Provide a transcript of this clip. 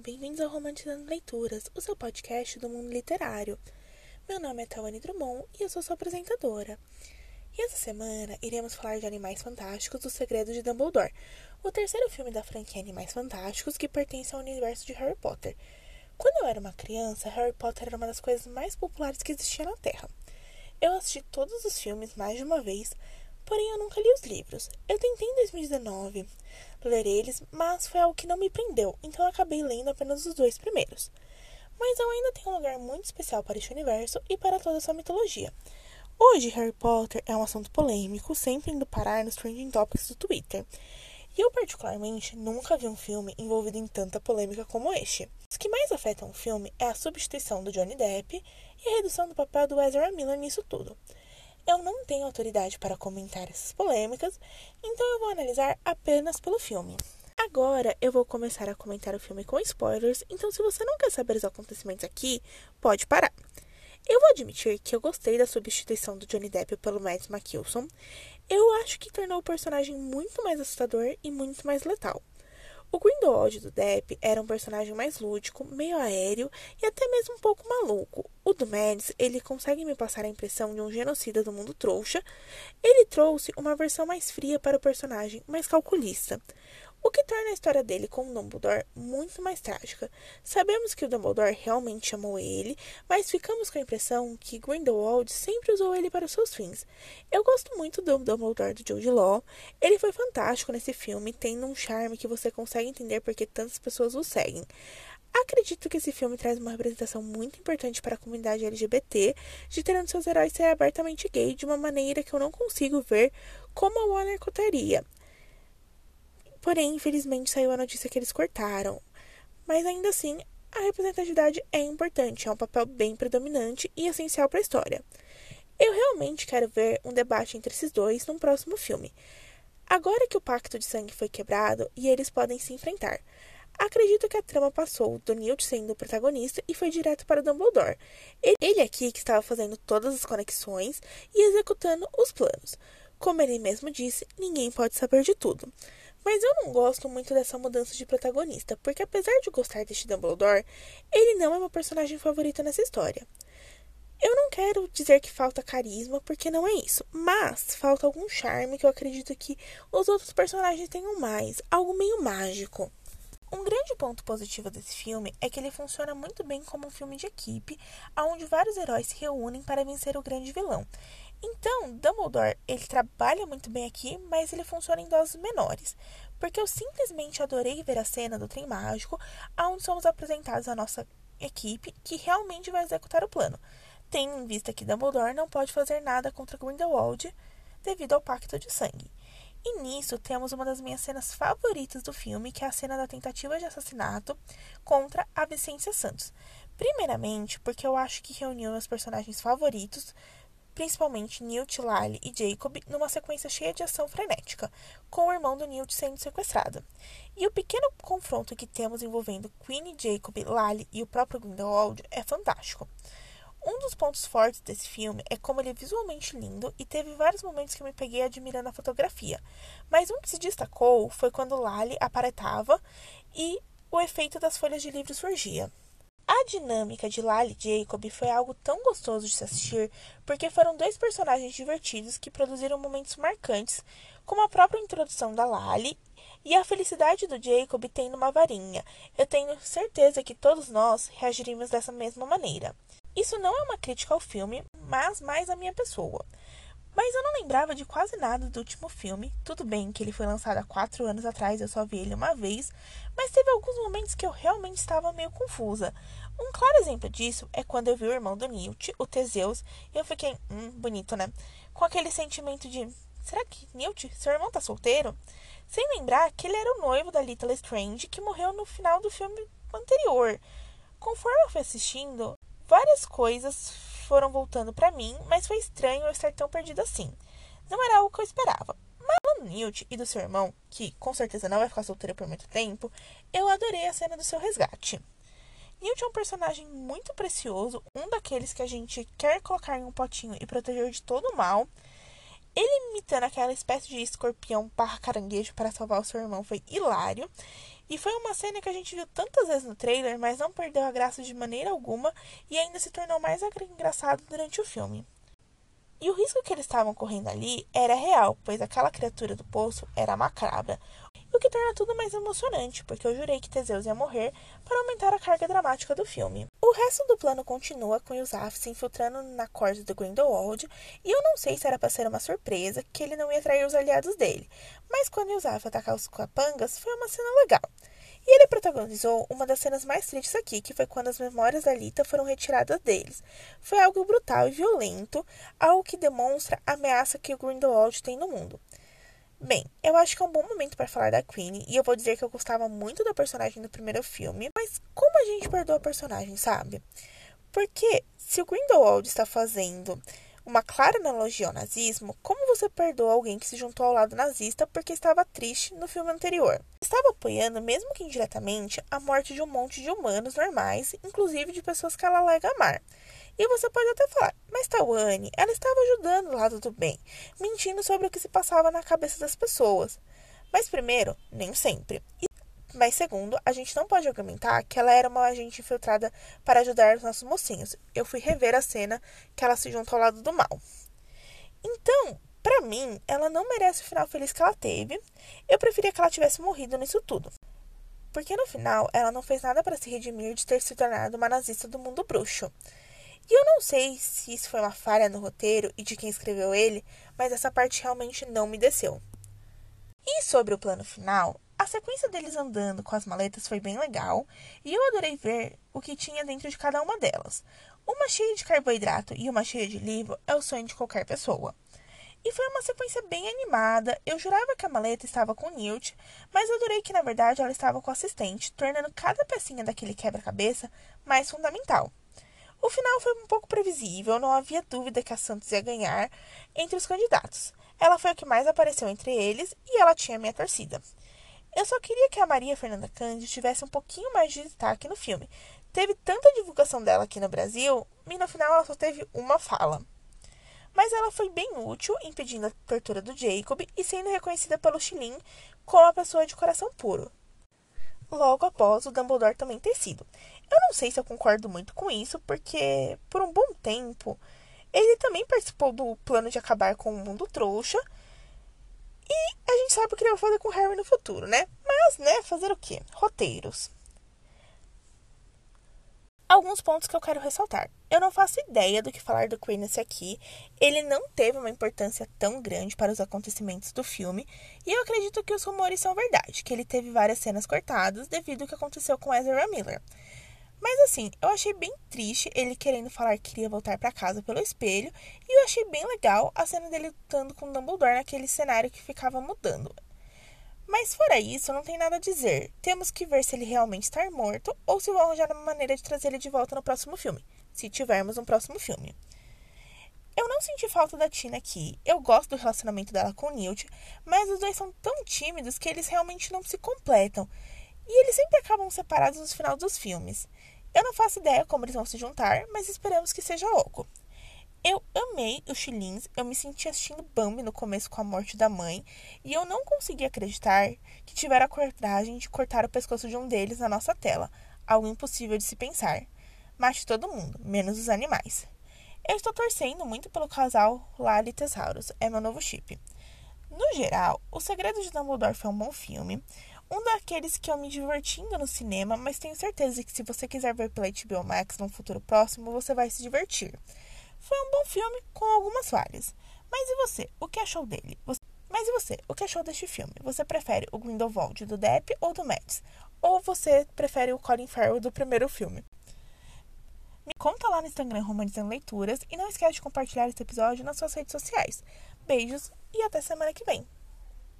bem-vindos ao Romantizando Leituras, o seu podcast do mundo literário. Meu nome é Tawane Drummond e eu sou sua apresentadora. E essa semana iremos falar de Animais Fantásticos, Os Segredos de Dumbledore, o terceiro filme da franquia Animais Fantásticos que pertence ao universo de Harry Potter. Quando eu era uma criança, Harry Potter era uma das coisas mais populares que existia na Terra. Eu assisti todos os filmes mais de uma vez, porém eu nunca li os livros. Eu tentei em 2019 ler eles, mas foi algo que não me prendeu, então acabei lendo apenas os dois primeiros. Mas eu ainda tenho um lugar muito especial para este universo e para toda essa mitologia. Hoje, Harry Potter é um assunto polêmico, sempre indo parar nos trending topics do Twitter. E eu, particularmente, nunca vi um filme envolvido em tanta polêmica como este. Os que mais afetam o filme é a substituição do Johnny Depp e a redução do papel do Ezra Miller nisso tudo. Eu não tenho autoridade para comentar essas polêmicas, então eu vou analisar apenas pelo filme. Agora eu vou começar a comentar o filme com spoilers, então se você não quer saber os acontecimentos aqui, pode parar. Eu vou admitir que eu gostei da substituição do Johnny Depp pelo Matt Mikkelsen. Eu acho que tornou o personagem muito mais assustador e muito mais letal. O Grindelwald do Depp era um personagem mais lúdico, meio aéreo e até mesmo um pouco maluco. O do Mads, ele consegue me passar a impressão de um genocida do mundo trouxa. Ele trouxe uma versão mais fria para o personagem, mais calculista o que torna a história dele com o Dumbledore muito mais trágica. Sabemos que o Dumbledore realmente chamou ele, mas ficamos com a impressão que Grindelwald sempre usou ele para os seus fins. Eu gosto muito do Dumbledore do Jude Law. Ele foi fantástico nesse filme, tendo um charme que você consegue entender porque tantas pessoas o seguem. Acredito que esse filme traz uma representação muito importante para a comunidade LGBT, de ter um de seus heróis ser abertamente gay de uma maneira que eu não consigo ver como a Warner cotaria. Porém, infelizmente, saiu a notícia que eles cortaram. Mas ainda assim, a representatividade é importante, é um papel bem predominante e essencial para a história. Eu realmente quero ver um debate entre esses dois num próximo filme. Agora que o pacto de sangue foi quebrado e eles podem se enfrentar. Acredito que a trama passou do Newt sendo o protagonista e foi direto para Dumbledore. Ele aqui que estava fazendo todas as conexões e executando os planos. Como ele mesmo disse, ninguém pode saber de tudo. Mas eu não gosto muito dessa mudança de protagonista, porque apesar de gostar deste Dumbledore, ele não é meu personagem favorito nessa história. Eu não quero dizer que falta carisma, porque não é isso, mas falta algum charme que eu acredito que os outros personagens tenham mais, algo meio mágico. Um grande ponto positivo desse filme é que ele funciona muito bem como um filme de equipe, onde vários heróis se reúnem para vencer o grande vilão. Então, Dumbledore, ele trabalha muito bem aqui, mas ele funciona em doses menores, porque eu simplesmente adorei ver a cena do trem mágico, onde somos apresentados a nossa equipe que realmente vai executar o plano, tendo em vista que Dumbledore não pode fazer nada contra Grindelwald devido ao pacto de sangue. E nisso temos uma das minhas cenas favoritas do filme, que é a cena da tentativa de assassinato contra a Vicência Santos. Primeiramente, porque eu acho que reuniu meus personagens favoritos, principalmente Newt, Lally e Jacob, numa sequência cheia de ação frenética, com o irmão do Newt sendo sequestrado. E o pequeno confronto que temos envolvendo Queen, Jacob, Lally e o próprio Grindelwald é fantástico. Um dos pontos fortes desse filme é como ele é visualmente lindo e teve vários momentos que eu me peguei admirando a fotografia. Mas um que se destacou foi quando Lally aparetava e o efeito das folhas de livro surgia. A dinâmica de Lally e Jacob foi algo tão gostoso de se assistir, porque foram dois personagens divertidos que produziram momentos marcantes, como a própria introdução da Lally e a felicidade do Jacob tendo uma varinha. Eu tenho certeza que todos nós reagiríamos dessa mesma maneira. Isso não é uma crítica ao filme, mas mais à minha pessoa. Mas eu não lembrava de quase nada do último filme. Tudo bem que ele foi lançado há quatro anos atrás, eu só vi ele uma vez, mas teve alguns momentos que eu realmente estava meio confusa. Um claro exemplo disso é quando eu vi o irmão do Newt, o Teseus, e eu fiquei, hum, bonito, né? Com aquele sentimento de, será que Newt, seu irmão tá solteiro? Sem lembrar que ele era o noivo da Little Strange, que morreu no final do filme anterior. Conforme eu fui assistindo, várias coisas foram voltando para mim, mas foi estranho eu estar tão perdida assim. Não era algo que eu esperava. Mas do Newt e do seu irmão, que com certeza não vai ficar solteiro por muito tempo, eu adorei a cena do seu resgate. Newt é um personagem muito precioso, um daqueles que a gente quer colocar em um potinho e proteger de todo o mal. Ele imitando aquela espécie de escorpião barra caranguejo para salvar o seu irmão foi hilário. E foi uma cena que a gente viu tantas vezes no trailer, mas não perdeu a graça de maneira alguma e ainda se tornou mais engraçado durante o filme. E o risco que eles estavam correndo ali era real, pois aquela criatura do poço era macabra, o que torna tudo mais emocionante, porque eu jurei que Teseus ia morrer para aumentar a carga dramática do filme. O resto do plano continua com Yusuf se infiltrando na corte do Grindelwald, e eu não sei se era para ser uma surpresa que ele não ia trair os aliados dele, mas quando Yusuf atacar os capangas foi uma cena legal. E ele protagonizou uma das cenas mais tristes aqui, que foi quando as memórias da Lita foram retiradas deles. Foi algo brutal e violento, algo que demonstra a ameaça que o Grindelwald tem no mundo. Bem, eu acho que é um bom momento para falar da Queen, e eu vou dizer que eu gostava muito da personagem do primeiro filme, mas como a gente perdoa a personagem, sabe? Porque se o Grindelwald está fazendo uma clara analogia ao nazismo, como você perdoa alguém que se juntou ao lado nazista porque estava triste no filme anterior? Estava apoiando, mesmo que indiretamente, a morte de um monte de humanos normais, inclusive de pessoas que ela alega amar. E você pode até falar, mas Tawane, ela estava ajudando o lado do bem, mentindo sobre o que se passava na cabeça das pessoas. Mas primeiro, nem sempre. Mas segundo, a gente não pode argumentar que ela era uma agente infiltrada para ajudar os nossos mocinhos. Eu fui rever a cena que ela se juntou ao lado do mal. Então, para mim, ela não merece o final feliz que ela teve. Eu preferia que ela tivesse morrido nisso tudo. Porque no final, ela não fez nada para se redimir de ter se tornado uma nazista do mundo bruxo. E eu não sei se isso foi uma falha no roteiro e de quem escreveu ele, mas essa parte realmente não me desceu. E sobre o plano final, a sequência deles andando com as maletas foi bem legal e eu adorei ver o que tinha dentro de cada uma delas. Uma cheia de carboidrato e uma cheia de livro é o sonho de qualquer pessoa. E foi uma sequência bem animada. Eu jurava que a maleta estava com Newt, mas adorei que na verdade ela estava com o assistente, tornando cada pecinha daquele quebra-cabeça mais fundamental. O final foi um pouco previsível, não havia dúvida que a Santos ia ganhar entre os candidatos. Ela foi o que mais apareceu entre eles e ela tinha minha torcida. Eu só queria que a Maria Fernanda Cândido tivesse um pouquinho mais de destaque no filme. Teve tanta divulgação dela aqui no Brasil e no final ela só teve uma fala. Mas ela foi bem útil, impedindo a tortura do Jacob e sendo reconhecida pelo Xilin como uma pessoa de coração puro logo após o Dumbledore também ter sido. Eu não sei se eu concordo muito com isso, porque por um bom tempo ele também participou do plano de acabar com o mundo trouxa. E a gente sabe o que ele vai fazer com o Harry no futuro, né? Mas, né, fazer o quê? Roteiros alguns pontos que eu quero ressaltar. Eu não faço ideia do que falar do Queenance aqui. Ele não teve uma importância tão grande para os acontecimentos do filme, e eu acredito que os rumores são verdade, que ele teve várias cenas cortadas devido ao que aconteceu com Ezra Miller. Mas assim, eu achei bem triste ele querendo falar que queria voltar para casa pelo espelho, e eu achei bem legal a cena dele lutando com Dumbledore naquele cenário que ficava mudando. Mas fora isso, não tem nada a dizer. Temos que ver se ele realmente está morto ou se vão arranjar uma maneira de trazer ele de volta no próximo filme, se tivermos um próximo filme. Eu não senti falta da Tina aqui. Eu gosto do relacionamento dela com o Newt, mas os dois são tão tímidos que eles realmente não se completam. E eles sempre acabam separados no final dos filmes. Eu não faço ideia como eles vão se juntar, mas esperamos que seja oco. Eu amei os Chilins, eu me senti assistindo Bambi no começo com a morte da mãe, e eu não consegui acreditar que tiveram a coragem de cortar o pescoço de um deles na nossa tela, algo impossível de se pensar. Mate todo mundo, menos os animais. Eu estou torcendo muito pelo casal Lali Tesaurus, é meu novo chip. No geral, O Segredo de Dumbledore foi um bom filme, um daqueles que eu me divertindo no cinema, mas tenho certeza que se você quiser ver pela HBO Max no futuro próximo, você vai se divertir. Foi um bom filme com algumas falhas. Mas e você? O que achou dele? Você... Mas e você? O que achou deste filme? Você prefere o Grindelwald do Depp ou do Mads? Ou você prefere o Colin Farrell do primeiro filme? Me conta lá no Instagram Romanizando Leituras e não esquece de compartilhar esse episódio nas suas redes sociais. Beijos e até semana que vem.